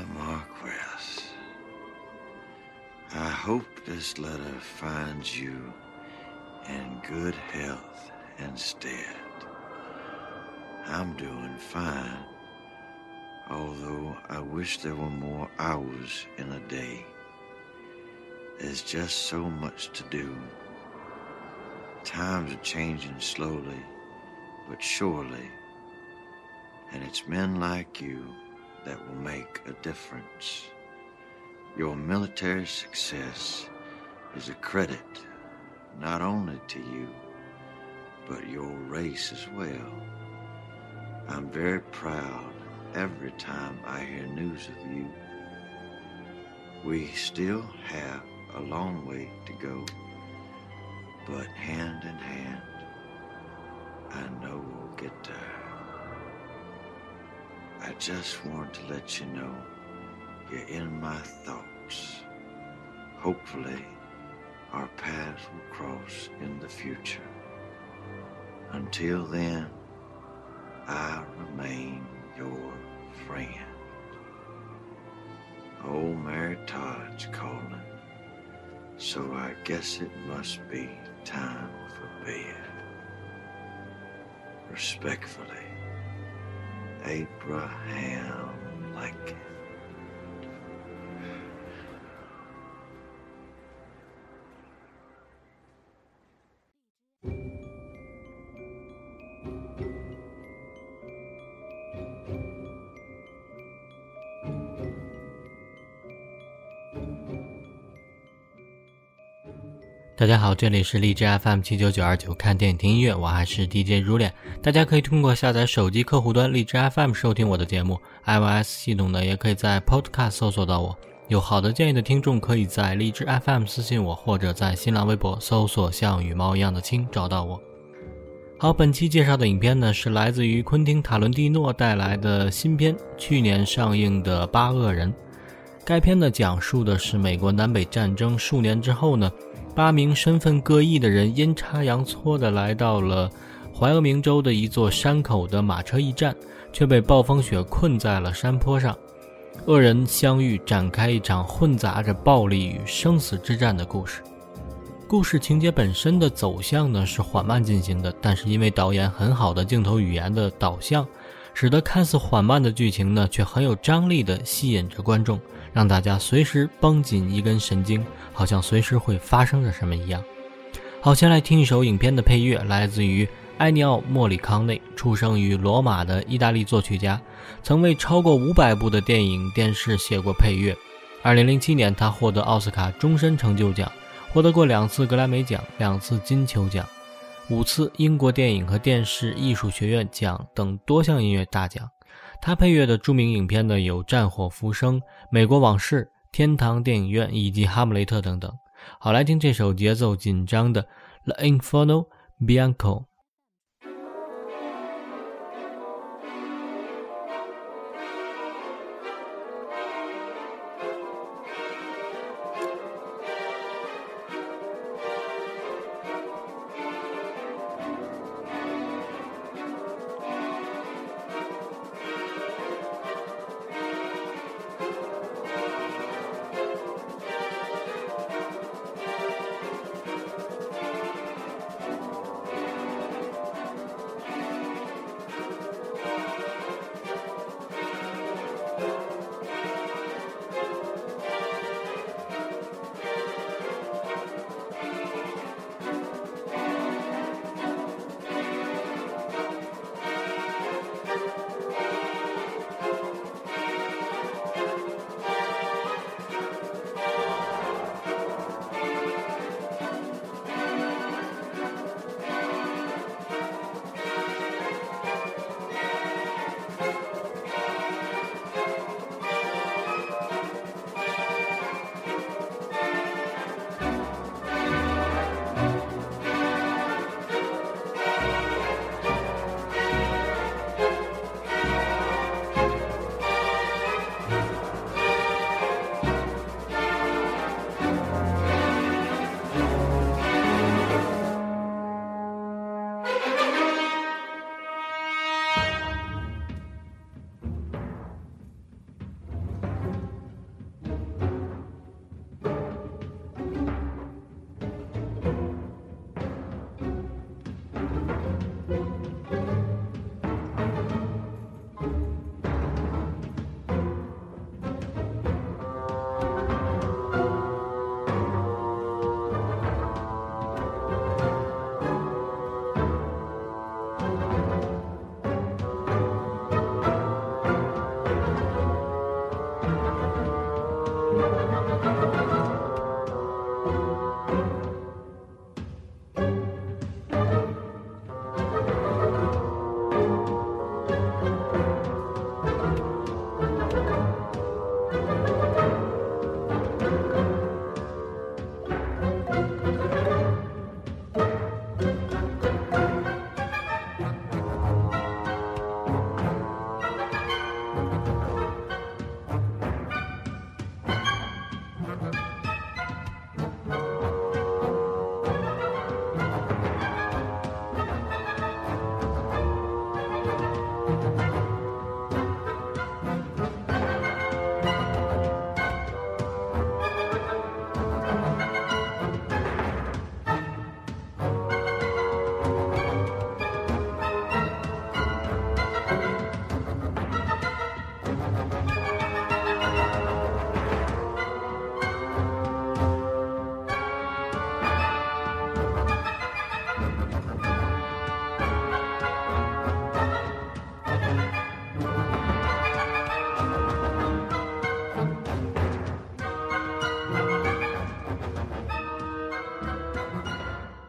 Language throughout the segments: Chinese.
Dear Marquess, I hope this letter finds you in good health instead. I'm doing fine, although I wish there were more hours in a day. There's just so much to do. Times are changing slowly, but surely, and it's men like you that will make a difference. Your military success is a credit not only to you, but your race as well. I'm very proud every time I hear news of you. We still have a long way to go, but hand in hand, I know we'll get there. I just want to let you know you're in my thoughts. Hopefully, our paths will cross in the future. Until then, I remain your friend. Old Mary Todd's calling, so I guess it must be time for bed. Respectfully, Abraham Lincoln. 大家好，这里是荔枝 FM 七九九二九，看电影听音乐，我还是 DJ 如恋。大家可以通过下载手机客户端荔枝 FM 收听我的节目，iOS 系统呢也可以在 Podcast 搜索到我。有好的建议的听众，可以在荔枝 FM 私信我，或者在新浪微博搜索“像羽毛一样的青”找到我。好，本期介绍的影片呢是来自于昆汀·塔伦蒂诺带来的新片，去年上映的《八恶人》。该片呢讲述的是美国南北战争数年之后呢。八名身份各异的人阴差阳错地来到了怀俄明州的一座山口的马车驿站，却被暴风雪困在了山坡上。恶人相遇，展开一场混杂着暴力与生死之战的故事。故事情节本身的走向呢是缓慢进行的，但是因为导演很好的镜头语言的导向，使得看似缓慢的剧情呢却很有张力地吸引着观众。让大家随时绷紧一根神经，好像随时会发生着什么一样。好，先来听一首影片的配乐，来自于埃尼奥·莫里康内，出生于罗马的意大利作曲家，曾为超过五百部的电影、电视写过配乐。二零零七年，他获得奥斯卡终身成就奖，获得过两次格莱美奖、两次金球奖、五次英国电影和电视艺术学院奖等多项音乐大奖。他配乐的著名影片呢有《战火浮生》《美国往事》《天堂电影院》以及《哈姆雷特》等等。好，来听这首节奏紧张的《The Inferno Bianco》。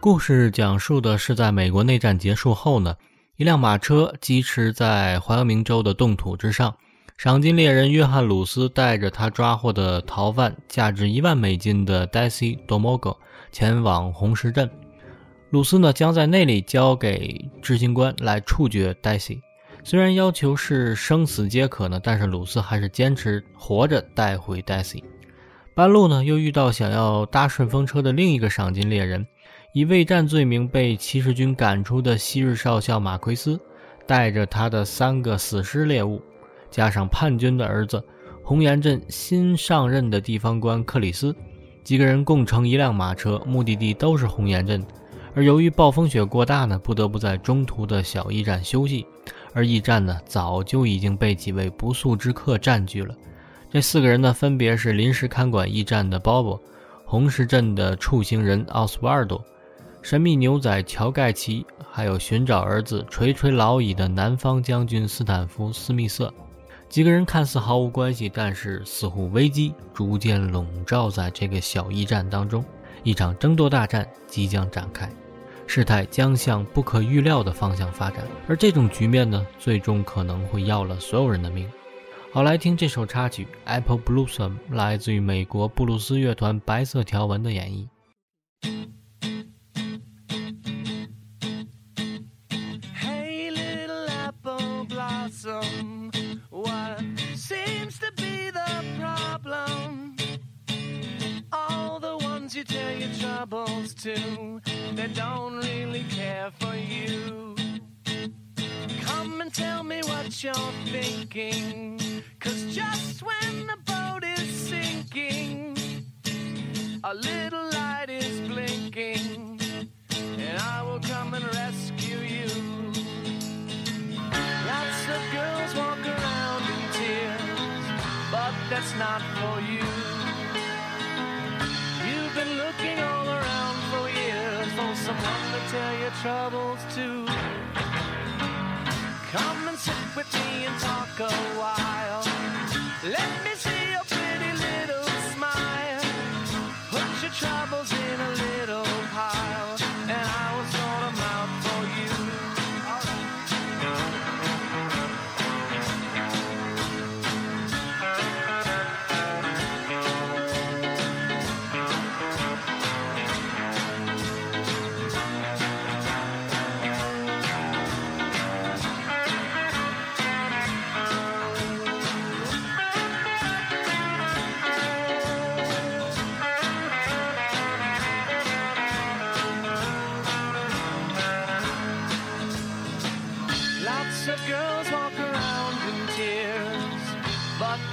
故事讲述的是在美国内战结束后呢，一辆马车疾驰在怀俄明州的冻土之上。赏金猎人约翰·鲁斯带着他抓获的逃犯，价值一万美金的 Daisy Domogo 前往红石镇。鲁斯呢，将在那里交给执行官来处决 Daisy。虽然要求是生死皆可呢，但是鲁斯还是坚持活着带回 Daisy。半路呢，又遇到想要搭顺风车的另一个赏金猎人，以畏战罪名被骑士军赶出的昔日少校马奎斯，带着他的三个死尸猎物。加上叛军的儿子红岩镇新上任的地方官克里斯，几个人共乘一辆马车，目的地都是红岩镇。而由于暴风雪过大呢，不得不在中途的小驿站休息。而驿站呢，早就已经被几位不速之客占据了。这四个人呢，分别是临时看管驿站的鲍勃、红石镇的处刑人奥斯瓦尔多、神秘牛仔乔盖奇，还有寻找儿子垂垂老矣的南方将军斯坦福斯密瑟。几个人看似毫无关系，但是似乎危机逐渐笼罩在这个小驿站当中，一场争夺大战即将展开，事态将向不可预料的方向发展。而这种局面呢，最终可能会要了所有人的命。好来听这首插曲 apple blossom 来自于美国布鲁斯乐团白色条纹的演绎。Tell me what you're thinking. Cause just when the boat is sinking, a little light is blinking, and I will come and rescue you. Lots of girls walk around in tears, but that's not for you. You've been looking all around for years for someone to tell your troubles to. Come and sit with me and talk a while. Let me see your pretty little smile. Put your troubles in a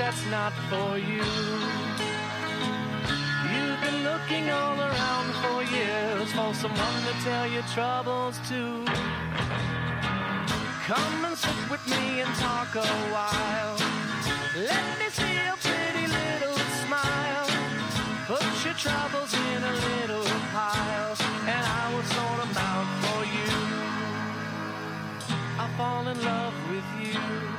that's not for you. You've been looking all around for years for someone to tell your troubles to. Come and sit with me and talk a while. Let me see your pretty little smile. Put your troubles in a little pile, and I will sort them out for you. I fall in love with you.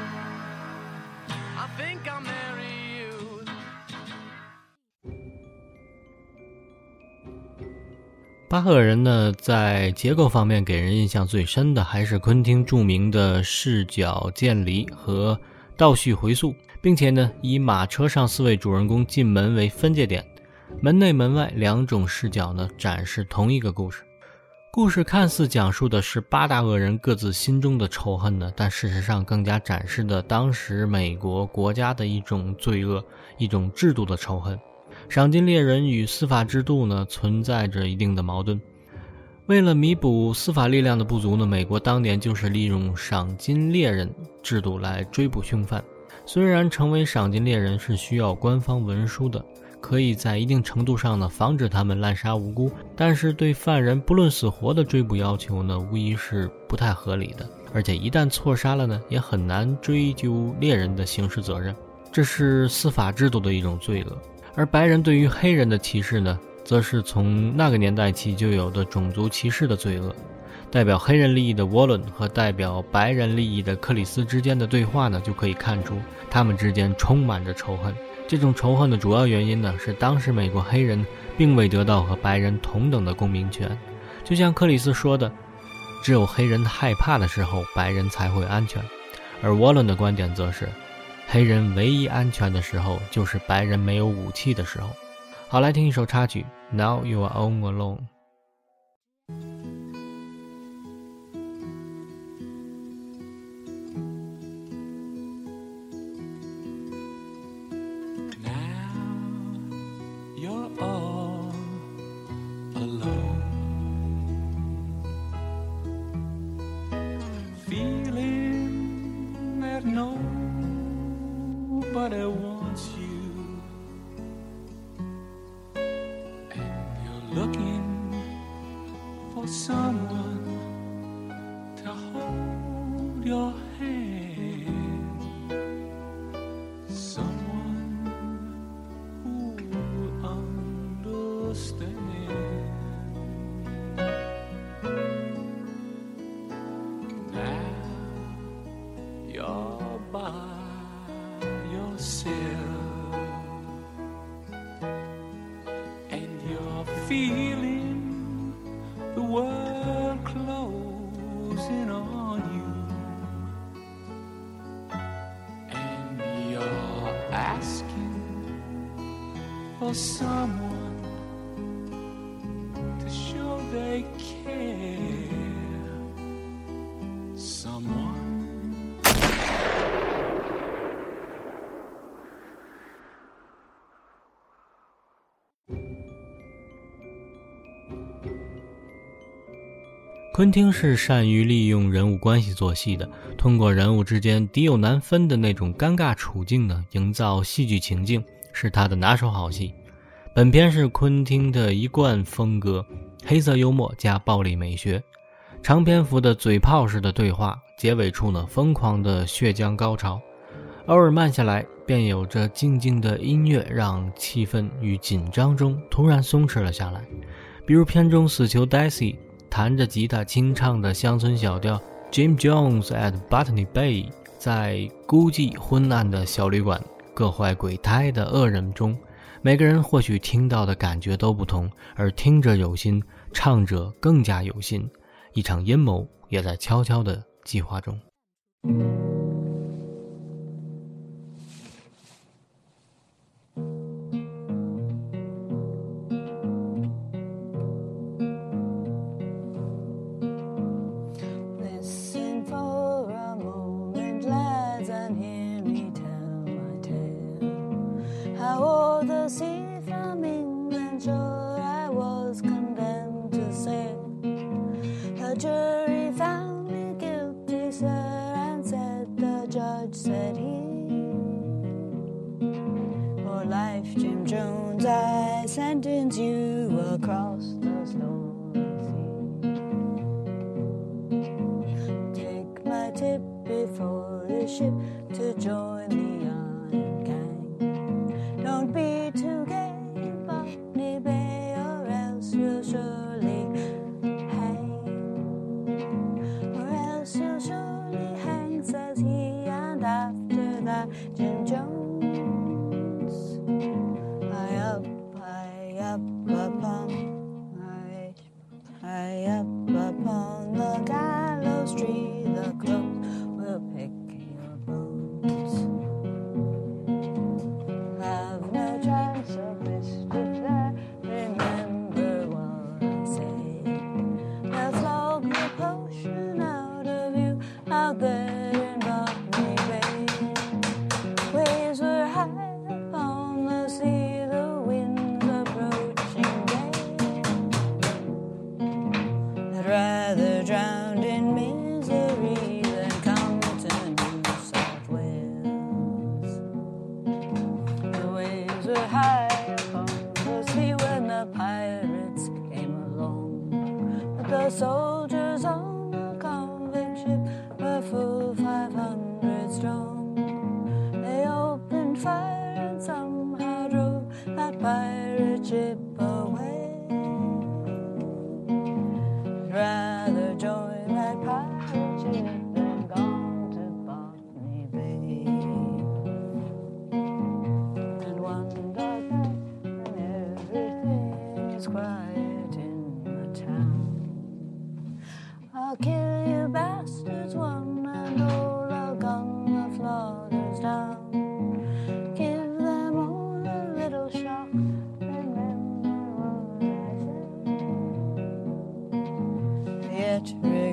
巴赫人呢，在结构方面给人印象最深的还是昆汀著名的视角渐离和倒叙回溯，并且呢，以马车上四位主人公进门为分界点，门内门外两种视角呢，展示同一个故事。故事看似讲述的是八大恶人各自心中的仇恨呢，但事实上更加展示的当时美国国家的一种罪恶、一种制度的仇恨。赏金猎人与司法制度呢存在着一定的矛盾。为了弥补司法力量的不足呢，美国当年就是利用赏金猎人制度来追捕凶犯。虽然成为赏金猎人是需要官方文书的，可以在一定程度上呢防止他们滥杀无辜，但是对犯人不论死活的追捕要求呢，无疑是不太合理的。而且一旦错杀了呢，也很难追究猎人的刑事责任，这是司法制度的一种罪恶。而白人对于黑人的歧视呢，则是从那个年代起就有的种族歧视的罪恶。代表黑人利益的沃伦和代表白人利益的克里斯之间的对话呢，就可以看出他们之间充满着仇恨。这种仇恨的主要原因呢，是当时美国黑人并未得到和白人同等的公民权。就像克里斯说的，只有黑人害怕的时候，白人才会安全。而沃伦的观点则是，黑人唯一安全的时候，就是白人没有武器的时候。好，来听一首插曲《Now You Are All Alone》。Feeling the world closing on you. And you're asking for someone 昆汀是善于利用人物关系做戏的，通过人物之间敌友难分的那种尴尬处境呢，营造戏剧情境，是他的拿手好戏。本片是昆汀的一贯风格，黑色幽默加暴力美学，长篇幅的嘴炮式的对话，结尾处呢疯狂的血浆高潮，偶尔慢下来，便有着静静的音乐，让气氛与紧张中突然松弛了下来。比如片中死囚 Daisy。弹着吉他清唱的乡村小调《Jim Jones at Botany Bay》，在孤寂昏暗的小旅馆，各怀鬼胎的恶人中，每个人或许听到的感觉都不同，而听者有心，唱者更加有心，一场阴谋也在悄悄的计划中。So. soul.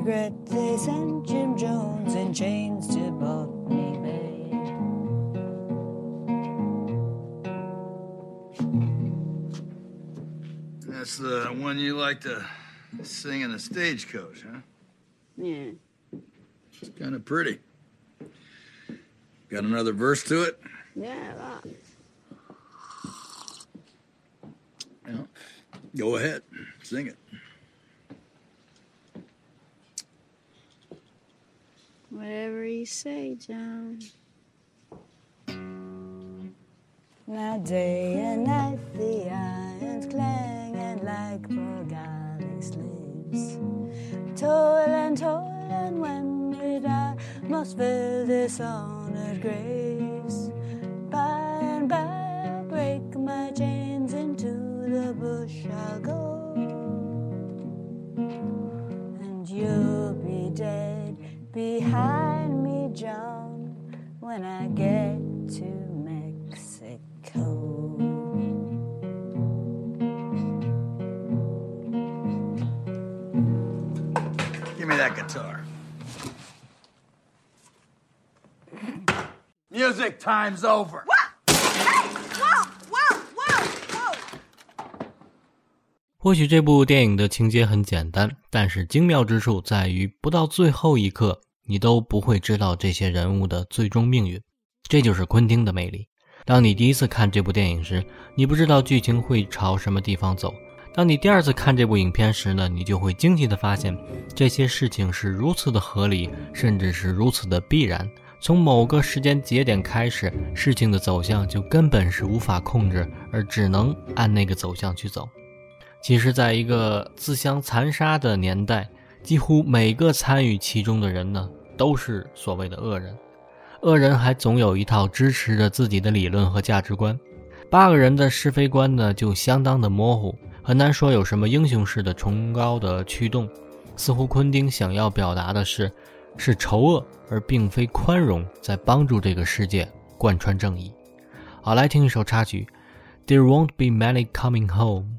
Margaret Place and Jim Jones and chains to Botany Bay. That's the one you like to sing in a stagecoach, huh? Yeah. It's kind of pretty. Got another verse to it? Yeah, lots. Yeah. Go ahead, sing it. Whatever you say, John. Now day and night the irons clanging like Bogali slaves. Toil and toil and when we die must fill dishonored graves. John, when I get to Mexico. Give me that guitar. Music time's over. Whoa, whoa, whoa, whoa! 或许这部电影的情节很简单，但是精妙之处在于，不到最后一刻，你都不会知道这些人物的最终命运。这就是昆汀的魅力。当你第一次看这部电影时，你不知道剧情会朝什么地方走；当你第二次看这部影片时呢，你就会惊奇地发现，这些事情是如此的合理，甚至是如此的必然。从某个时间节点开始，事情的走向就根本是无法控制，而只能按那个走向去走。其实，在一个自相残杀的年代，几乎每个参与其中的人呢，都是所谓的恶人。恶人还总有一套支持着自己的理论和价值观。八个人的是非观呢，就相当的模糊，很难说有什么英雄式的崇高的驱动。似乎昆汀想要表达的是，是仇恶而并非宽容，在帮助这个世界贯穿正义。好，来听一首插曲，There won't be many coming home。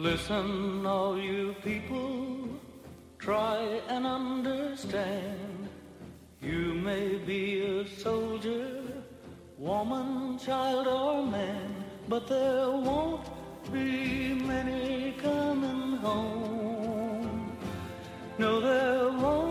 Listen, all you people, try and understand. You may be a soldier, woman, child, or man, but there won't be many coming home. No, there won't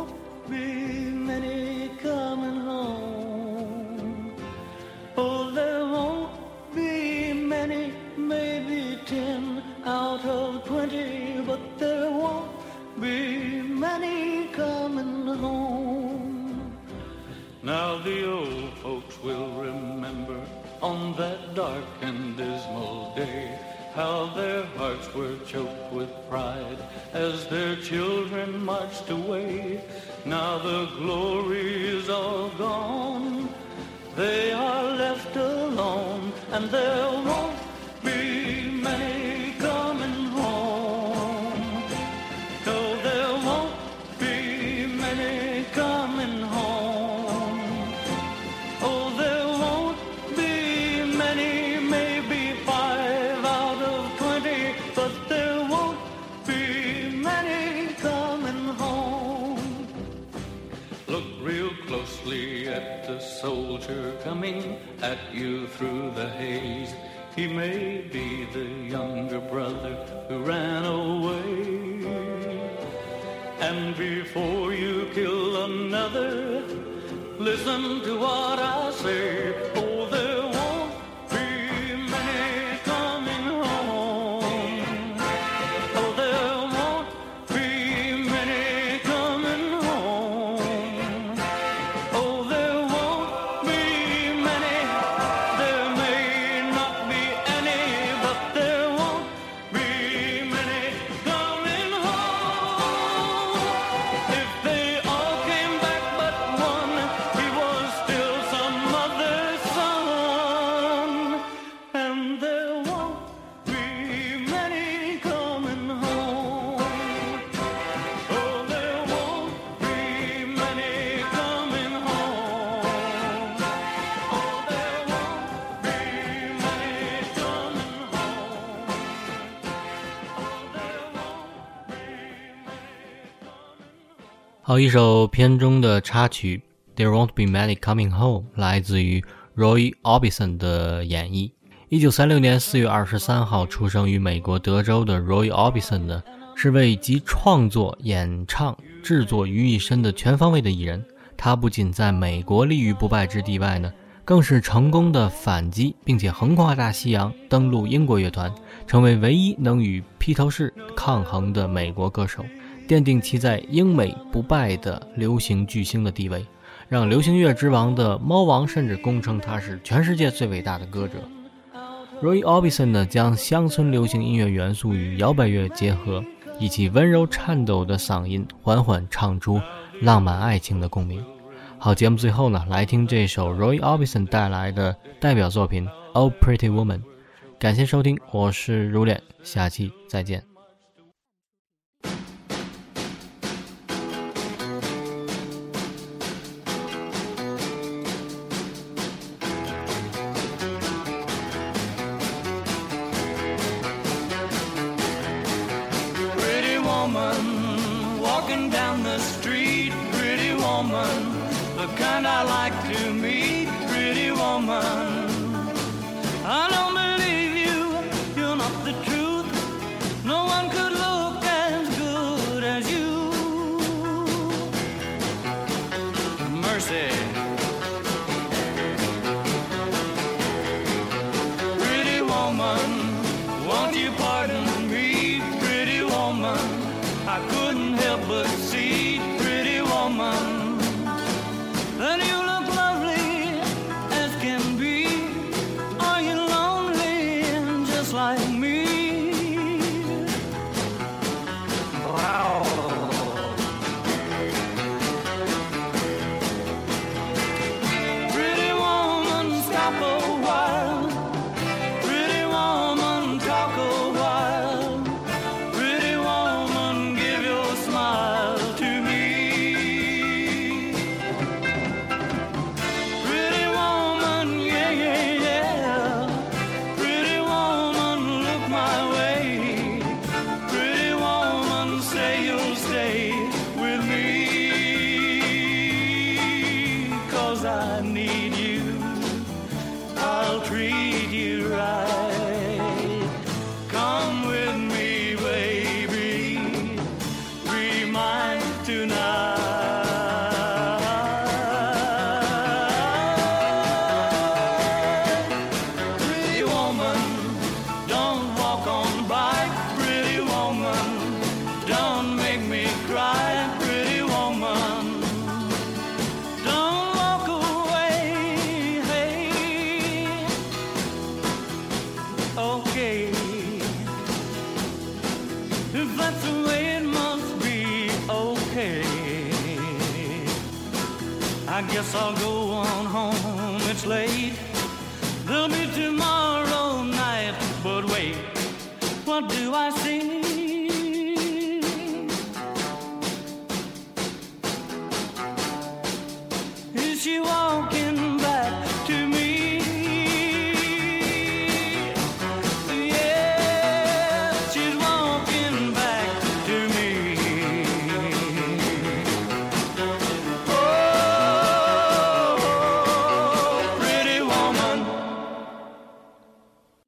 dark and dismal day how their hearts were choked with pride as their children marched away. Now the glory is all gone. They are left alone, and there won't you through the haze. He may be the younger brother who ran away. And before you kill another, listen to what I say. Oh, there 好，一首片中的插曲《There Won't Be Many Coming Home》来自于 Roy Orbison 的演绎。一九三六年四月二十三号出生于美国德州的 Roy Orbison 呢，是位集创作、演唱、制作于一身的全方位的艺人。他不仅在美国立于不败之地外呢，更是成功的反击，并且横跨大西洋，登陆英国乐团，成为唯一能与披头士抗衡的美国歌手，奠定其在英美不败的流行巨星的地位。让流行乐之王的猫王甚至公称他是全世界最伟大的歌者。Roy Orbison 呢，将乡村流行音乐元素与摇摆乐结合，以其温柔颤抖的嗓音，缓缓唱出浪漫爱情的共鸣。好，节目最后呢，来听这首 Roy Orbison 带来的代表作品《Oh Pretty Woman》。感谢收听，我是如恋，下期再见。That's the way it must be, okay. I guess I'll go on home, it's late. There'll be tomorrow night, but wait, what do I?